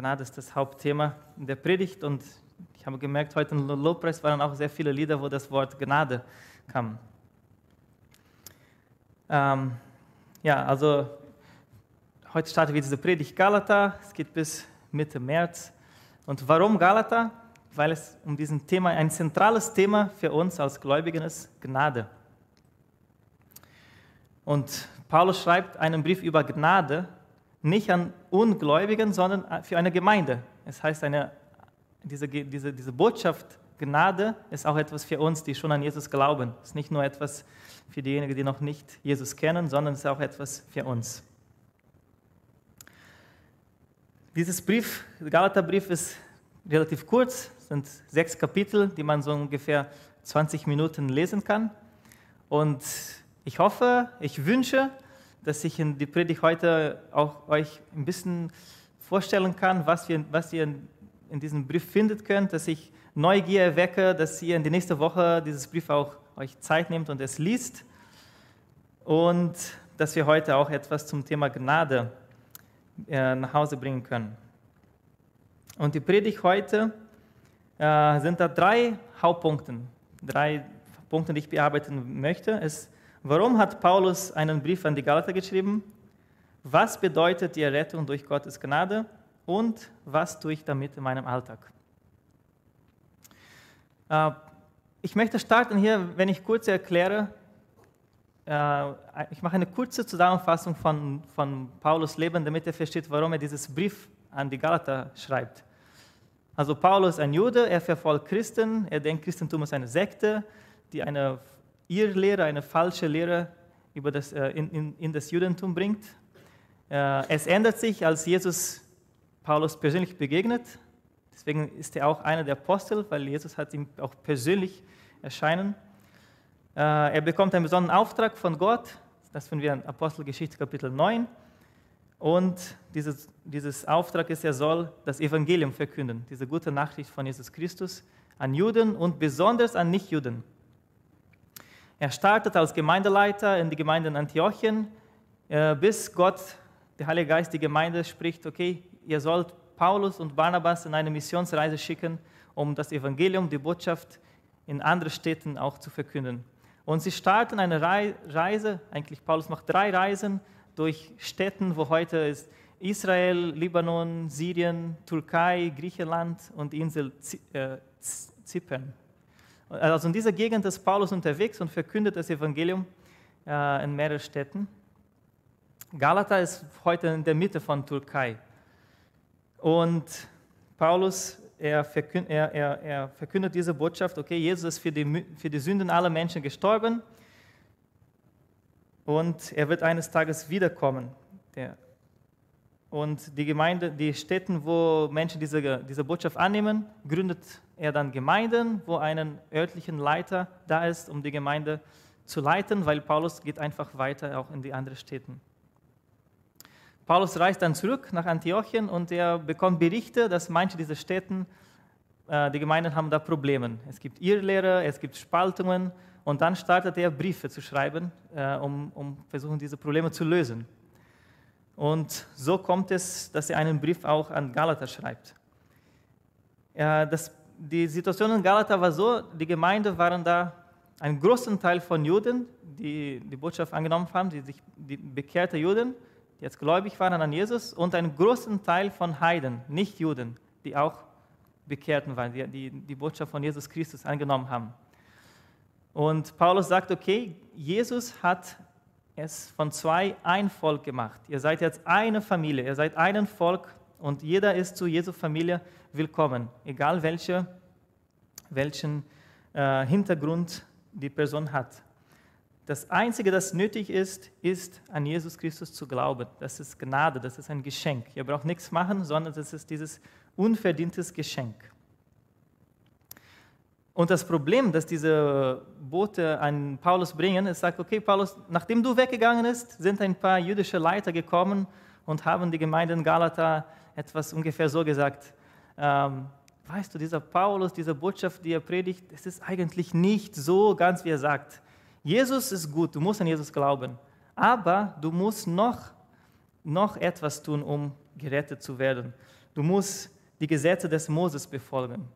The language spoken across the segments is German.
Gnade ist das Hauptthema in der Predigt und ich habe gemerkt, heute im Lobpreis waren auch sehr viele Lieder, wo das Wort Gnade kam. Ähm, ja, also heute starten wir diese Predigt Galata. Es geht bis Mitte März. Und warum Galata? Weil es um diesen Thema, ein zentrales Thema für uns als Gläubigen ist, Gnade. Und Paulus schreibt einen Brief über Gnade nicht an Ungläubigen, sondern für eine Gemeinde. Es heißt, eine, diese, diese, diese Botschaft Gnade ist auch etwas für uns, die schon an Jesus glauben. Es ist nicht nur etwas für diejenigen, die noch nicht Jesus kennen, sondern es ist auch etwas für uns. Dieses Brief, der Galaterbrief, ist relativ kurz, es sind sechs Kapitel, die man so ungefähr 20 Minuten lesen kann. Und ich hoffe, ich wünsche, dass ich in die Predigt heute auch euch ein bisschen vorstellen kann, was, wir, was ihr in diesem Brief findet könnt, dass ich Neugier erwecke, dass ihr in die nächste Woche dieses Brief auch euch Zeit nehmt und es liest und dass wir heute auch etwas zum Thema Gnade äh, nach Hause bringen können. Und die Predigt heute äh, sind da drei Hauptpunkte, drei Punkte, die ich bearbeiten möchte. Es Warum hat Paulus einen Brief an die Galater geschrieben? Was bedeutet die Errettung durch Gottes Gnade? Und was tue ich damit in meinem Alltag? Äh, ich möchte starten hier, wenn ich kurz erkläre, äh, ich mache eine kurze Zusammenfassung von, von Paulus Leben, damit er versteht, warum er dieses Brief an die Galater schreibt. Also Paulus ist ein Jude, er verfolgt Christen, er denkt, Christentum ist eine Sekte, die eine ihr Lehre, eine falsche Lehre über das, äh, in, in, in, das Judentum bringt. Äh, es ändert sich, als Jesus Paulus persönlich begegnet. Deswegen ist er auch einer der Apostel, weil Jesus hat ihm auch persönlich erscheinen. Äh, er bekommt einen besonderen Auftrag von Gott. Das finden wir in Apostelgeschichte Kapitel 9. Und dieses, dieses Auftrag ist, er soll das Evangelium verkünden, diese gute Nachricht von Jesus Christus an Juden und besonders an Nichtjuden. Er startet als Gemeindeleiter in die Gemeinde in Antiochien, äh, bis Gott, der Heilige Geist, die Gemeinde spricht, okay, ihr sollt Paulus und Barnabas in eine Missionsreise schicken, um das Evangelium, die Botschaft in anderen Städten auch zu verkünden. Und sie starten eine Reise, eigentlich Paulus macht drei Reisen durch Städten, wo heute ist Israel, Libanon, Syrien, Türkei, Griechenland und die Insel äh, Zypern. Also in dieser Gegend ist Paulus unterwegs und verkündet das Evangelium äh, in mehreren Städten. Galata ist heute in der Mitte von Türkei. Und Paulus, er verkündet, er, er, er verkündet diese Botschaft, okay, Jesus ist für die, für die Sünden aller Menschen gestorben und er wird eines Tages wiederkommen. Der, und die Gemeinde, die Städte, wo Menschen diese, diese Botschaft annehmen, gründet er dann Gemeinden, wo ein örtlichen Leiter da ist, um die Gemeinde zu leiten, weil Paulus geht einfach weiter auch in die anderen Städte. Paulus reist dann zurück nach Antiochien und er bekommt Berichte, dass manche dieser Städte, äh, die Gemeinden haben da Probleme. Es gibt Irrlehre, es gibt Spaltungen und dann startet er Briefe zu schreiben, äh, um, um versuchen, diese Probleme zu lösen. Und so kommt es, dass er einen Brief auch an Galater schreibt. Das, die Situation in Galater war so, die Gemeinde waren da ein großen Teil von Juden, die die Botschaft angenommen haben, die, sich, die bekehrte Juden, die jetzt gläubig waren an Jesus, und einen großen Teil von Heiden, nicht Juden, die auch Bekehrten waren, die, die die Botschaft von Jesus Christus angenommen haben. Und Paulus sagt, okay, Jesus hat es von zwei ein Volk gemacht. Ihr seid jetzt eine Familie, ihr seid ein Volk und jeder ist zu Jesu Familie willkommen, egal welche, welchen äh, Hintergrund die Person hat. Das Einzige, das nötig ist, ist an Jesus Christus zu glauben. Das ist Gnade, das ist ein Geschenk. Ihr braucht nichts machen, sondern das ist dieses unverdientes Geschenk. Und das Problem, das diese Boote an Paulus bringen, ist, sagt, okay, Paulus, nachdem du weggegangen bist, sind ein paar jüdische Leiter gekommen und haben die Gemeinde in Galata etwas ungefähr so gesagt, ähm, weißt du, dieser Paulus, diese Botschaft, die er predigt, es ist eigentlich nicht so ganz, wie er sagt. Jesus ist gut, du musst an Jesus glauben, aber du musst noch, noch etwas tun, um gerettet zu werden. du musst die Gesetze des Moses befolgen.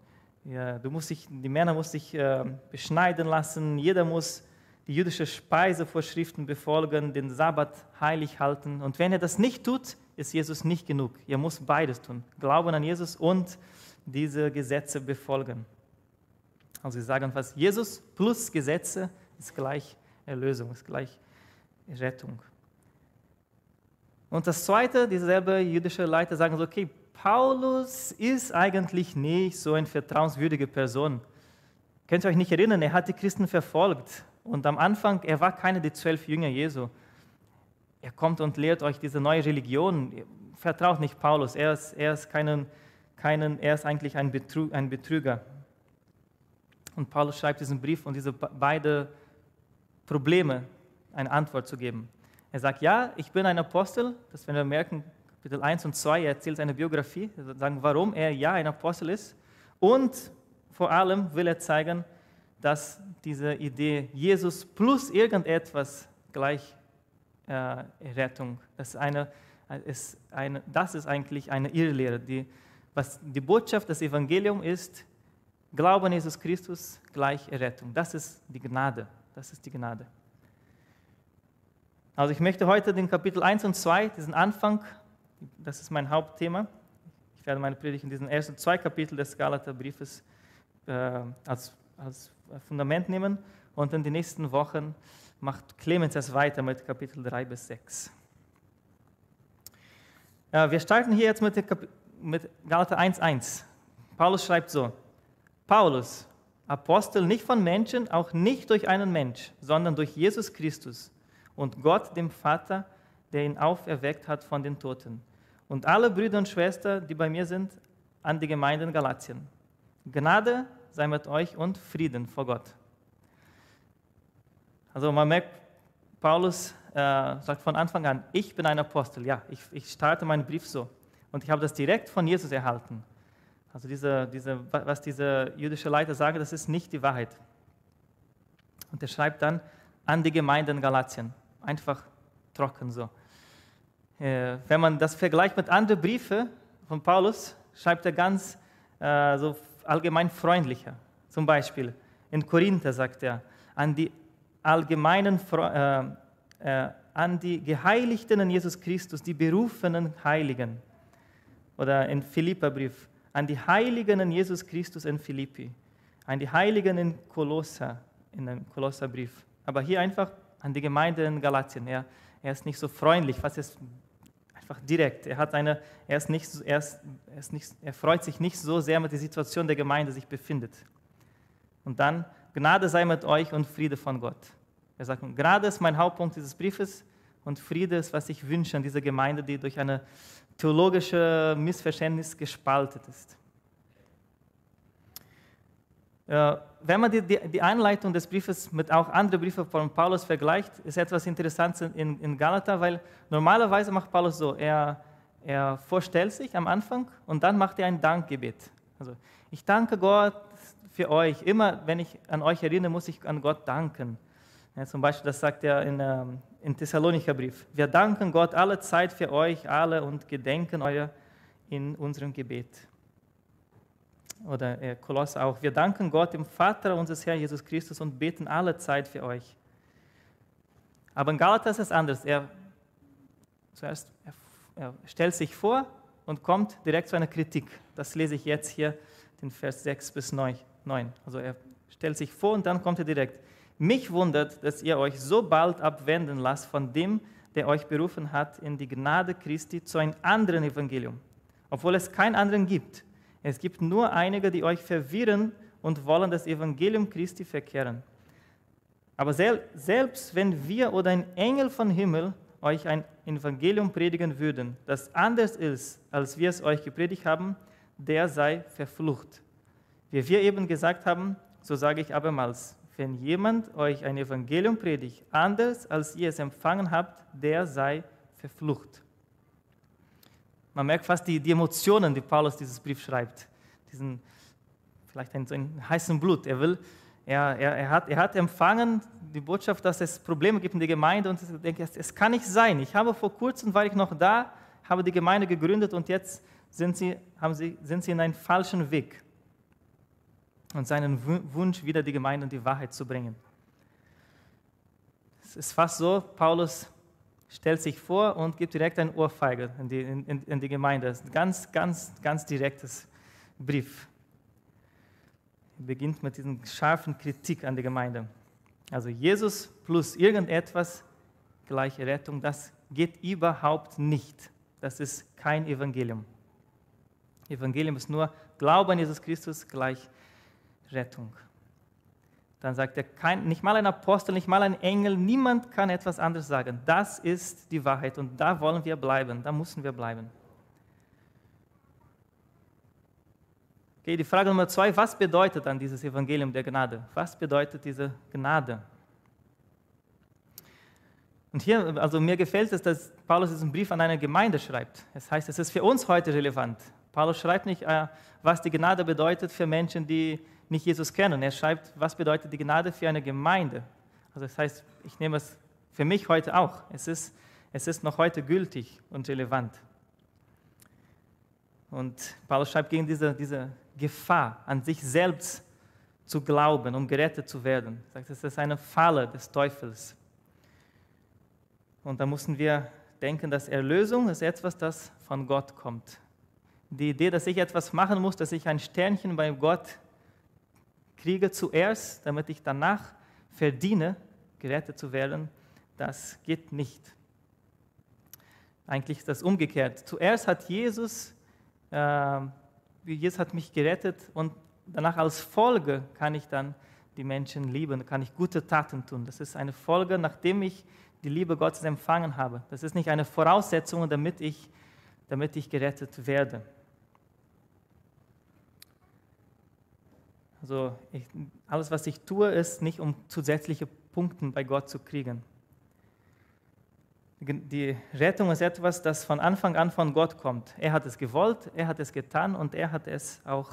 Ja, du musst dich, die Männer mussten sich äh, beschneiden lassen, jeder muss die jüdische Speisevorschriften befolgen, den Sabbat heilig halten. Und wenn er das nicht tut, ist Jesus nicht genug. Er muss beides tun. Glauben an Jesus und diese Gesetze befolgen. Also sie sagen fast, Jesus plus Gesetze ist gleich Erlösung, ist gleich Rettung. Und das Zweite, dieselbe jüdische Leiter sagen so, okay, Paulus ist eigentlich nicht so eine vertrauenswürdige Person. Könnt ihr euch nicht erinnern, er hat die Christen verfolgt. Und am Anfang, er war keiner der zwölf Jünger Jesu. Er kommt und lehrt euch diese neue Religion. Vertraut nicht Paulus, er ist, er ist, keinen, keinen, er ist eigentlich ein, Betrü ein Betrüger. Und Paulus schreibt diesen Brief, um diese beiden Probleme eine Antwort zu geben. Er sagt, ja, ich bin ein Apostel, das werden wir merken, Kapitel 1 und 2, er erzählt seine Biografie, sagen, warum er ja ein Apostel ist. Und vor allem will er zeigen, dass diese Idee Jesus plus irgendetwas gleich äh, das ist, eine, ist eine, das ist eigentlich eine Irrlehre. Die, was die Botschaft des Evangeliums ist, Glauben an Jesus Christus gleich Errettung. Das ist die Gnade. Das ist die Gnade. Also ich möchte heute den Kapitel 1 und 2, diesen Anfang, das ist mein Hauptthema. Ich werde meine Predigt in diesen ersten zwei Kapiteln des Galaterbriefes äh, als, als Fundament nehmen und in den nächsten Wochen macht Clemens es weiter mit Kapitel 3 bis 6. Ja, wir starten hier jetzt mit, mit Galater 1.1. Paulus schreibt so, Paulus, Apostel nicht von Menschen, auch nicht durch einen Mensch, sondern durch Jesus Christus und Gott, dem Vater, der ihn auferweckt hat von den Toten. Und alle Brüder und Schwestern, die bei mir sind, an die Gemeinde in Galatien. Gnade sei mit euch und Frieden vor Gott. Also man merkt, Paulus äh, sagt von Anfang an, ich bin ein Apostel. Ja, ich, ich starte meinen Brief so. Und ich habe das direkt von Jesus erhalten. Also diese, diese, was diese jüdische Leiter sagen, das ist nicht die Wahrheit. Und er schreibt dann an die Gemeinde in Galatien. Einfach trocken so. Äh, wenn man das vergleicht mit anderen Briefen von Paulus, schreibt er ganz äh, so allgemein freundlicher. Zum Beispiel in Korinther sagt er, an die allgemeinen, äh, äh, an die Geheiligten in Jesus Christus, die berufenen Heiligen. Oder in Philipperbrief, an die Heiligen in Jesus Christus in Philippi, an die Heiligen in Kolosser, in dem Kolosserbrief. Aber hier einfach an die Gemeinde in Galatien. Er, er ist nicht so freundlich, was ist einfach direkt. Er, hat eine, er, ist nicht, er, ist, er, ist nicht, er freut sich nicht so sehr mit der Situation der Gemeinde sich befindet. Und dann, Gnade sei mit euch und Friede von Gott. Er sagt, Gnade ist mein Hauptpunkt dieses Briefes und Friede ist, was ich wünsche an dieser Gemeinde, die durch eine theologische Missverständnis gespalten ist. Wenn man die, die, Einleitung des Briefes mit auch anderen Briefen von Paulus vergleicht, ist etwas Interessantes in, in Galater, weil normalerweise macht Paulus so, er, er vorstellt sich am Anfang und dann macht er ein Dankgebet. Also, ich danke Gott für euch. Immer wenn ich an euch erinnere, muss ich an Gott danken. Ja, zum Beispiel, das sagt er in, ähm, in Thessalonicher Brief. Wir danken Gott alle Zeit für euch alle und gedenken euer in unserem Gebet. Oder äh, Kolosser auch. Wir danken Gott, dem Vater unseres Herrn Jesus Christus und beten alle Zeit für euch. Aber in Galater ist es anders. Er, zuerst, er, er stellt sich vor und kommt direkt zu einer Kritik. Das lese ich jetzt hier, den Vers 6 bis 9. Also er stellt sich vor und dann kommt er direkt. Mich wundert, dass ihr euch so bald abwenden lasst von dem, der euch berufen hat in die Gnade Christi zu einem anderen Evangelium, obwohl es keinen anderen gibt. Es gibt nur einige, die euch verwirren und wollen das Evangelium Christi verkehren. Aber selbst wenn wir oder ein Engel von Himmel euch ein Evangelium predigen würden, das anders ist, als wir es euch gepredigt haben, der sei verflucht. Wie wir eben gesagt haben, so sage ich abermals, wenn jemand euch ein Evangelium predigt, anders als ihr es empfangen habt, der sei verflucht. Man merkt fast die, die Emotionen, die Paulus dieses Brief schreibt. Diesen, vielleicht einen, so einen heißen Blut. Er will, er, er, er, hat, er hat empfangen die Botschaft, dass es Probleme gibt in der Gemeinde und ich denke, es, es kann nicht sein. Ich habe vor kurzem, war ich noch da, habe die Gemeinde gegründet und jetzt sind sie, haben sie, sind sie in einen falschen Weg und seinen Wunsch, wieder die Gemeinde und die Wahrheit zu bringen. Es ist fast so, Paulus stellt sich vor und gibt direkt ein Ohrfeige in die, in, in die Gemeinde. Das ist ein ganz, ganz, ganz direktes Brief. Er beginnt mit dieser scharfen Kritik an die Gemeinde. Also Jesus plus irgendetwas gleiche Rettung, das geht überhaupt nicht. Das ist kein Evangelium. Evangelium ist nur Glaube an Jesus Christus gleich Rettung. Dann sagt er, kein, nicht mal ein Apostel, nicht mal ein Engel, niemand kann etwas anderes sagen. Das ist die Wahrheit und da wollen wir bleiben, da müssen wir bleiben. Okay, die Frage Nummer zwei, was bedeutet dann dieses Evangelium der Gnade? Was bedeutet diese Gnade? Und hier, also mir gefällt es, dass Paulus diesen Brief an eine Gemeinde schreibt. Das heißt, es ist für uns heute relevant. Paulus schreibt nicht, äh, was die Gnade bedeutet für Menschen, die nicht Jesus kennen. Er schreibt, was bedeutet die Gnade für eine Gemeinde. Also das heißt, ich nehme es für mich heute auch. Es ist, es ist noch heute gültig und relevant. Und Paulus schreibt gegen diese, diese Gefahr, an sich selbst zu glauben, um gerettet zu werden. Er sagt, es ist eine Falle des Teufels. Und da müssen wir denken, dass Erlösung ist etwas, das von Gott kommt. Die Idee, dass ich etwas machen muss, dass ich ein Sternchen bei Gott kriege zuerst, damit ich danach verdiene, gerettet zu werden, das geht nicht. Eigentlich ist das umgekehrt. Zuerst hat Jesus, äh, Jesus hat mich gerettet und danach als Folge kann ich dann die Menschen lieben, kann ich gute Taten tun. Das ist eine Folge, nachdem ich die Liebe Gottes empfangen habe. Das ist nicht eine Voraussetzung, damit ich, damit ich gerettet werde. Also ich, alles, was ich tue, ist nicht, um zusätzliche Punkte bei Gott zu kriegen. Die Rettung ist etwas, das von Anfang an von Gott kommt. Er hat es gewollt, er hat es getan und er hat es auch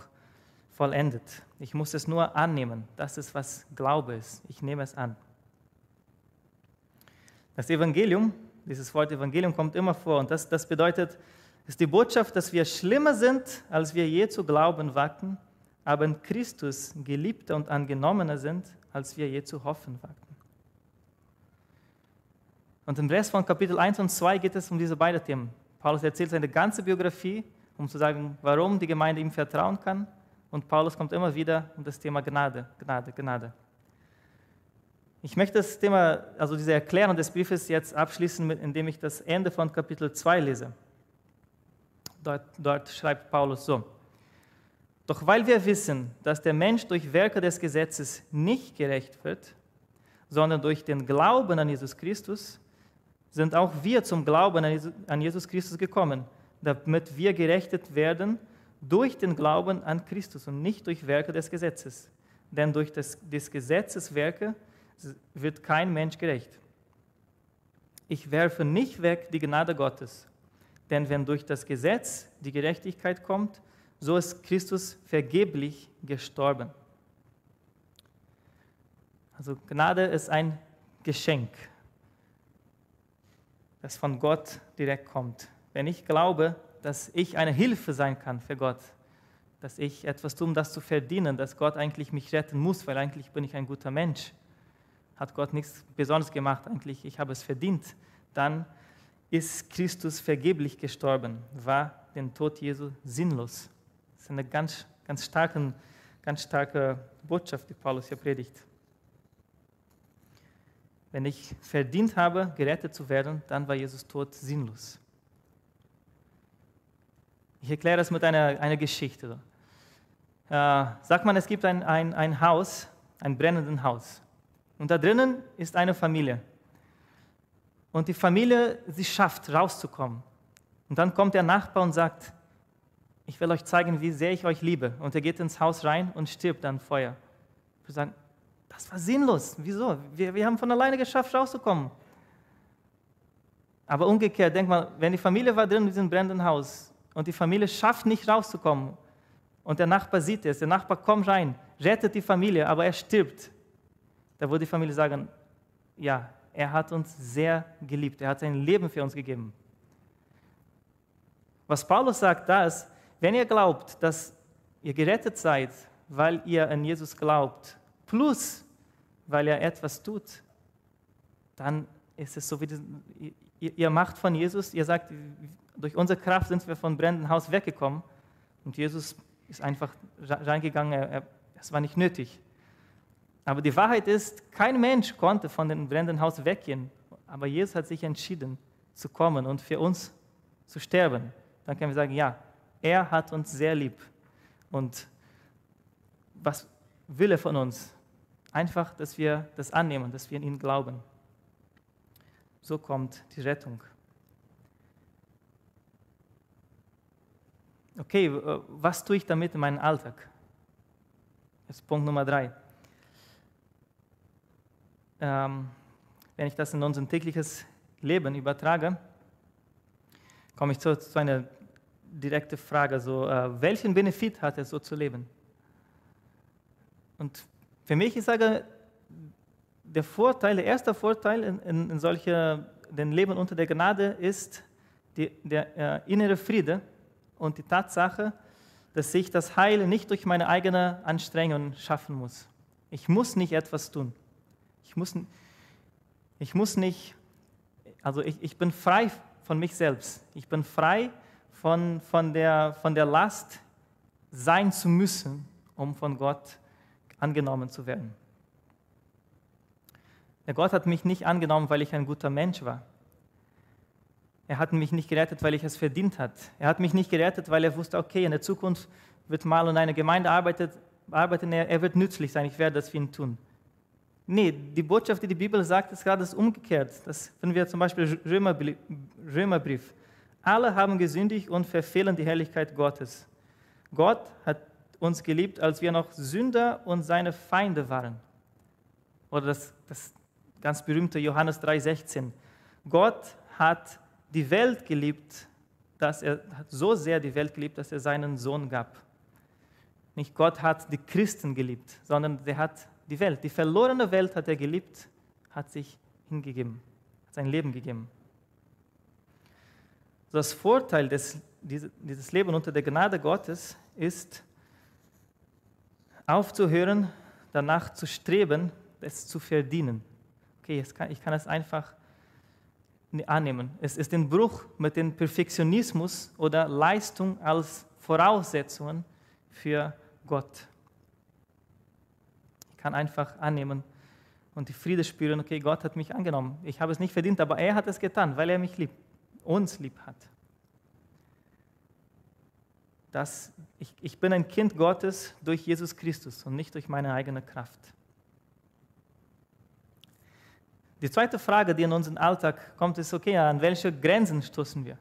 vollendet. Ich muss es nur annehmen. Das ist, was Glaube ist. Ich nehme es an. Das Evangelium, dieses Wort Evangelium kommt immer vor und das, das bedeutet, ist die Botschaft, dass wir schlimmer sind, als wir je zu glauben wagten, aber in Christus geliebter und angenommener sind, als wir je zu hoffen wagten. Und im Rest von Kapitel 1 und 2 geht es um diese beiden Themen. Paulus erzählt seine ganze Biografie, um zu sagen, warum die Gemeinde ihm vertrauen kann. Und Paulus kommt immer wieder um das Thema Gnade, Gnade, Gnade. Ich möchte das Thema, also diese Erklärung des Briefes jetzt abschließen, indem ich das Ende von Kapitel 2 lese. Dort, dort schreibt Paulus so. Doch weil wir wissen, dass der Mensch durch Werke des Gesetzes nicht gerecht wird, sondern durch den Glauben an Jesus Christus, sind auch wir zum Glauben an Jesus Christus gekommen, damit wir gerechtet werden durch den Glauben an Christus und nicht durch Werke des Gesetzes. Denn durch das, des Gesetzes Werke wird kein Mensch gerecht. Ich werfe nicht weg die Gnade Gottes, denn wenn durch das Gesetz die Gerechtigkeit kommt, so ist Christus vergeblich gestorben. Also Gnade ist ein Geschenk, das von Gott direkt kommt. Wenn ich glaube, dass ich eine Hilfe sein kann für Gott, dass ich etwas tue, um das zu verdienen, dass Gott eigentlich mich retten muss, weil eigentlich bin ich ein guter Mensch, hat Gott nichts Besonderes gemacht, eigentlich ich habe es verdient, dann ist Christus vergeblich gestorben, war den Tod Jesu sinnlos. Das ist eine ganz, ganz, starke, ganz starke Botschaft, die Paulus hier predigt. Wenn ich verdient habe, gerettet zu werden, dann war Jesus Tod sinnlos. Ich erkläre das mit einer, einer Geschichte. Äh, sagt man, es gibt ein, ein, ein Haus, ein brennendes Haus. Und da drinnen ist eine Familie. Und die Familie, sie schafft, rauszukommen. Und dann kommt der Nachbar und sagt, ich will euch zeigen, wie sehr ich euch liebe. Und er geht ins Haus rein und stirbt dann Feuer. Wir sagen, das war sinnlos. Wieso? Wir, wir haben von alleine geschafft, rauszukommen. Aber umgekehrt, denk mal, wenn die Familie war drin in diesem brennenden Haus und die Familie schafft nicht rauszukommen und der Nachbar sieht es, der Nachbar kommt rein, rettet die Familie, aber er stirbt da würde die Familie sagen, ja, er hat uns sehr geliebt, er hat sein Leben für uns gegeben. Was Paulus sagt, da ist, wenn ihr glaubt, dass ihr gerettet seid, weil ihr an Jesus glaubt, plus weil er etwas tut, dann ist es so wie ihr, macht von Jesus, ihr sagt, durch unsere Kraft sind wir von brennendem Haus weggekommen und Jesus ist einfach reingegangen, es war nicht nötig. Aber die Wahrheit ist, kein Mensch konnte von dem brennenden Haus weggehen, aber Jesus hat sich entschieden zu kommen und für uns zu sterben. Dann können wir sagen, ja, er hat uns sehr lieb. Und was will er von uns? Einfach, dass wir das annehmen, dass wir in ihn glauben. So kommt die Rettung. Okay, was tue ich damit in meinem Alltag? Das ist Punkt Nummer drei. Ähm, wenn ich das in unser tägliches Leben übertrage, komme ich zu, zu einer direkten Frage: so, äh, Welchen Benefit hat es, so zu leben? Und für mich, ich sage, der Vorteil, der erste Vorteil in, in, in solche, dem Leben unter der Gnade ist die, der äh, innere Friede und die Tatsache, dass ich das Heil nicht durch meine eigene Anstrengung schaffen muss. Ich muss nicht etwas tun. Ich muss, ich muss nicht, also ich, ich bin frei von mich selbst. Ich bin frei von, von, der, von der Last, sein zu müssen, um von Gott angenommen zu werden. Der Gott hat mich nicht angenommen, weil ich ein guter Mensch war. Er hat mich nicht gerettet, weil ich es verdient hat. Er hat mich nicht gerettet, weil er wusste, okay, in der Zukunft wird mal in einer Gemeinde arbeitet, arbeiten, er, er wird nützlich sein, ich werde das für ihn tun. Nee, die Botschaft, die die Bibel sagt, ist gerade das umgekehrt. Das finden wir zum Beispiel Römerbrief. Alle haben gesündigt und verfehlen die Herrlichkeit Gottes. Gott hat uns geliebt, als wir noch Sünder und seine Feinde waren. Oder das, das ganz berühmte Johannes 3,16. Gott hat die Welt geliebt, dass er so sehr die Welt geliebt, dass er seinen Sohn gab. Nicht Gott hat die Christen geliebt, sondern er hat die Welt, die verlorene Welt hat er geliebt, hat sich hingegeben, hat sein Leben gegeben. Das Vorteil des, dieses Leben unter der Gnade Gottes ist, aufzuhören, danach zu streben, es zu verdienen. Okay, kann, ich kann es einfach annehmen. Es ist ein Bruch mit dem Perfektionismus oder Leistung als Voraussetzungen für Gott. Ich kann einfach annehmen und die Friede spüren, okay, Gott hat mich angenommen. Ich habe es nicht verdient, aber er hat es getan, weil er mich liebt, uns lieb hat. Das, ich, ich bin ein Kind Gottes durch Jesus Christus und nicht durch meine eigene Kraft. Die zweite Frage, die in unseren Alltag kommt, ist, okay, an welche Grenzen stoßen wir?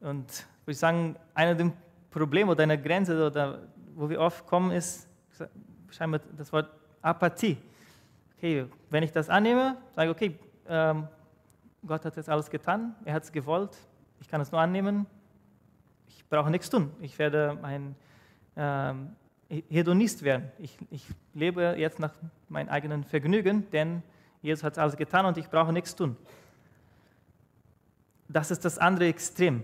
Und würde ich sagen, einer der Probleme oder eine Grenze, oder wo wir oft kommen, ist scheinbar das Wort Apathie. Okay, wenn ich das annehme, sage ich, okay, ähm, Gott hat jetzt alles getan, er hat es gewollt, ich kann es nur annehmen, ich brauche nichts tun. Ich werde ein ähm, Hedonist werden. Ich, ich lebe jetzt nach meinem eigenen Vergnügen, denn Jesus hat alles getan und ich brauche nichts tun. Das ist das andere Extrem.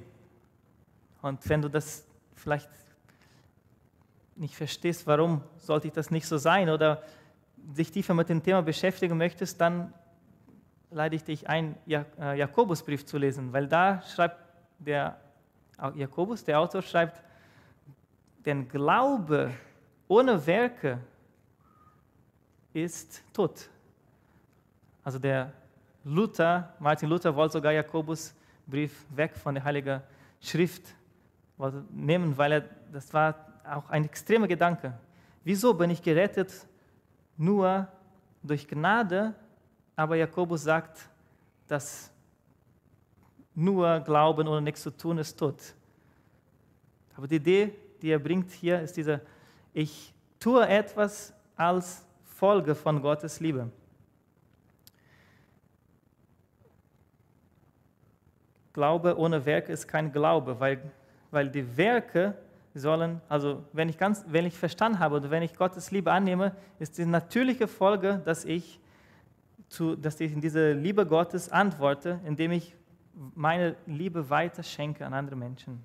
Und wenn du das vielleicht nicht verstehst, warum sollte ich das nicht so sein oder dich tiefer mit dem Thema beschäftigen möchtest, dann leite ich dich ein, äh, Jakobusbrief zu lesen, weil da schreibt der Jakobus, der Autor, schreibt, denn Glaube ohne Werke ist tot. Also der Luther, Martin Luther wollte sogar Jakobus Brief weg von der Heiligen Schrift nehmen, weil er, das war auch ein extremer Gedanke. Wieso bin ich gerettet nur durch Gnade? Aber Jakobus sagt, dass nur Glauben ohne nichts zu tun ist tot. Aber die Idee, die er bringt hier, ist diese ich tue etwas als Folge von Gottes Liebe. Glaube ohne Werke ist kein Glaube, weil, weil die Werke sollen, also wenn ich, ganz, wenn ich verstanden habe oder wenn ich Gottes Liebe annehme, ist die natürliche Folge, dass ich, zu, dass ich in diese Liebe Gottes antworte, indem ich meine Liebe weiter schenke an andere Menschen.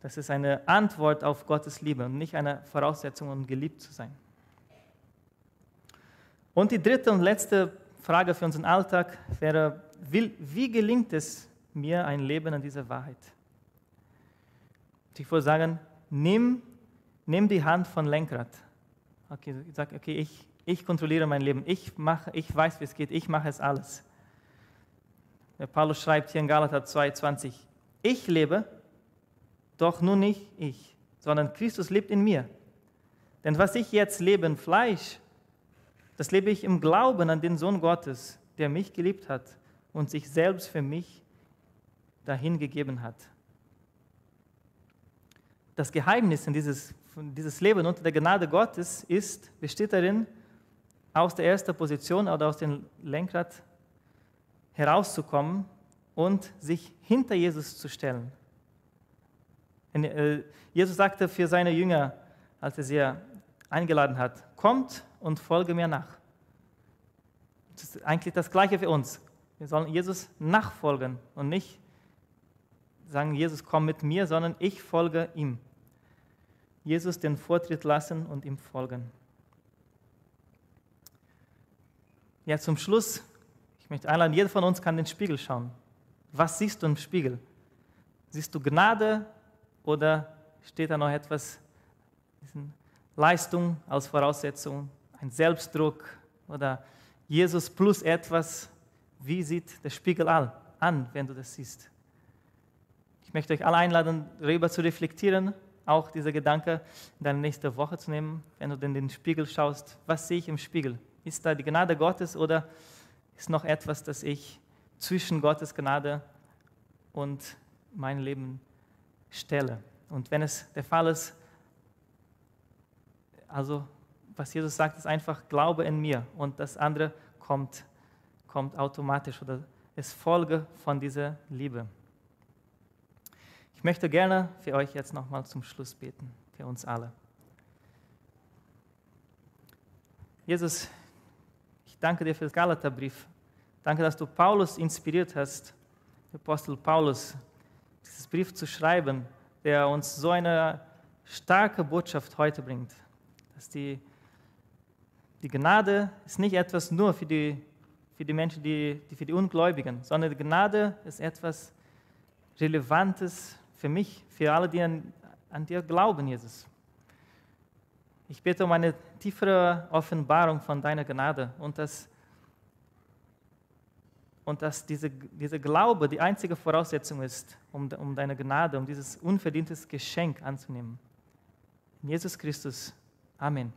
Das ist eine Antwort auf Gottes Liebe und nicht eine Voraussetzung, um geliebt zu sein. Und die dritte und letzte Frage für unseren Alltag wäre, wie gelingt es mir ein Leben an dieser Wahrheit? Ich würde sagen, nimm, nimm die Hand von Lenkrad. Okay, sage, okay, ich, ich kontrolliere mein Leben, ich, mache, ich weiß, wie es geht, ich mache es alles. Der Paulus schreibt hier in Galater 2,20, ich lebe, doch nur nicht ich, sondern Christus lebt in mir. Denn was ich jetzt lebe im Fleisch, das lebe ich im Glauben an den Sohn Gottes, der mich geliebt hat und sich selbst für mich dahingegeben hat. Das Geheimnis in dieses, dieses Leben unter der Gnade Gottes ist, besteht darin, aus der ersten Position oder aus dem Lenkrad herauszukommen und sich hinter Jesus zu stellen. Äh, Jesus sagte für seine Jünger, als er sie eingeladen hat, kommt und folge mir nach. Das ist eigentlich das Gleiche für uns. Wir sollen Jesus nachfolgen und nicht sagen, Jesus, komm mit mir, sondern ich folge ihm. Jesus den Vortritt lassen und ihm folgen. Ja, zum Schluss, ich möchte einladen, jeder von uns kann in den Spiegel schauen. Was siehst du im Spiegel? Siehst du Gnade oder steht da noch etwas, Leistung als Voraussetzung, ein Selbstdruck oder Jesus plus etwas? Wie sieht der Spiegel an, wenn du das siehst? Ich möchte euch alle einladen, darüber zu reflektieren, auch dieser Gedanke in deine nächste Woche zu nehmen, wenn du in den Spiegel schaust. Was sehe ich im Spiegel? Ist da die Gnade Gottes oder ist noch etwas, das ich zwischen Gottes Gnade und mein Leben stelle? Und wenn es der Fall ist, also was Jesus sagt, ist einfach Glaube in mir und das andere kommt, kommt automatisch oder es Folge von dieser Liebe. Ich möchte gerne für euch jetzt nochmal zum Schluss beten, für uns alle. Jesus, danke dir für das Galaterbrief. Danke, dass du Paulus inspiriert hast, der Apostel Paulus, dieses Brief zu schreiben, der uns so eine starke Botschaft heute bringt. Dass die, die Gnade ist nicht etwas nur für die, für die Menschen, die, die für die Ungläubigen, sondern die Gnade ist etwas Relevantes für mich, für alle, die an, an dir glauben, Jesus. Ich bete um eine tiefere Offenbarung von deiner Gnade und dass, und dass diese, dieser Glaube die einzige Voraussetzung ist, um, um deine Gnade, um dieses unverdientes Geschenk anzunehmen. In Jesus Christus. Amen.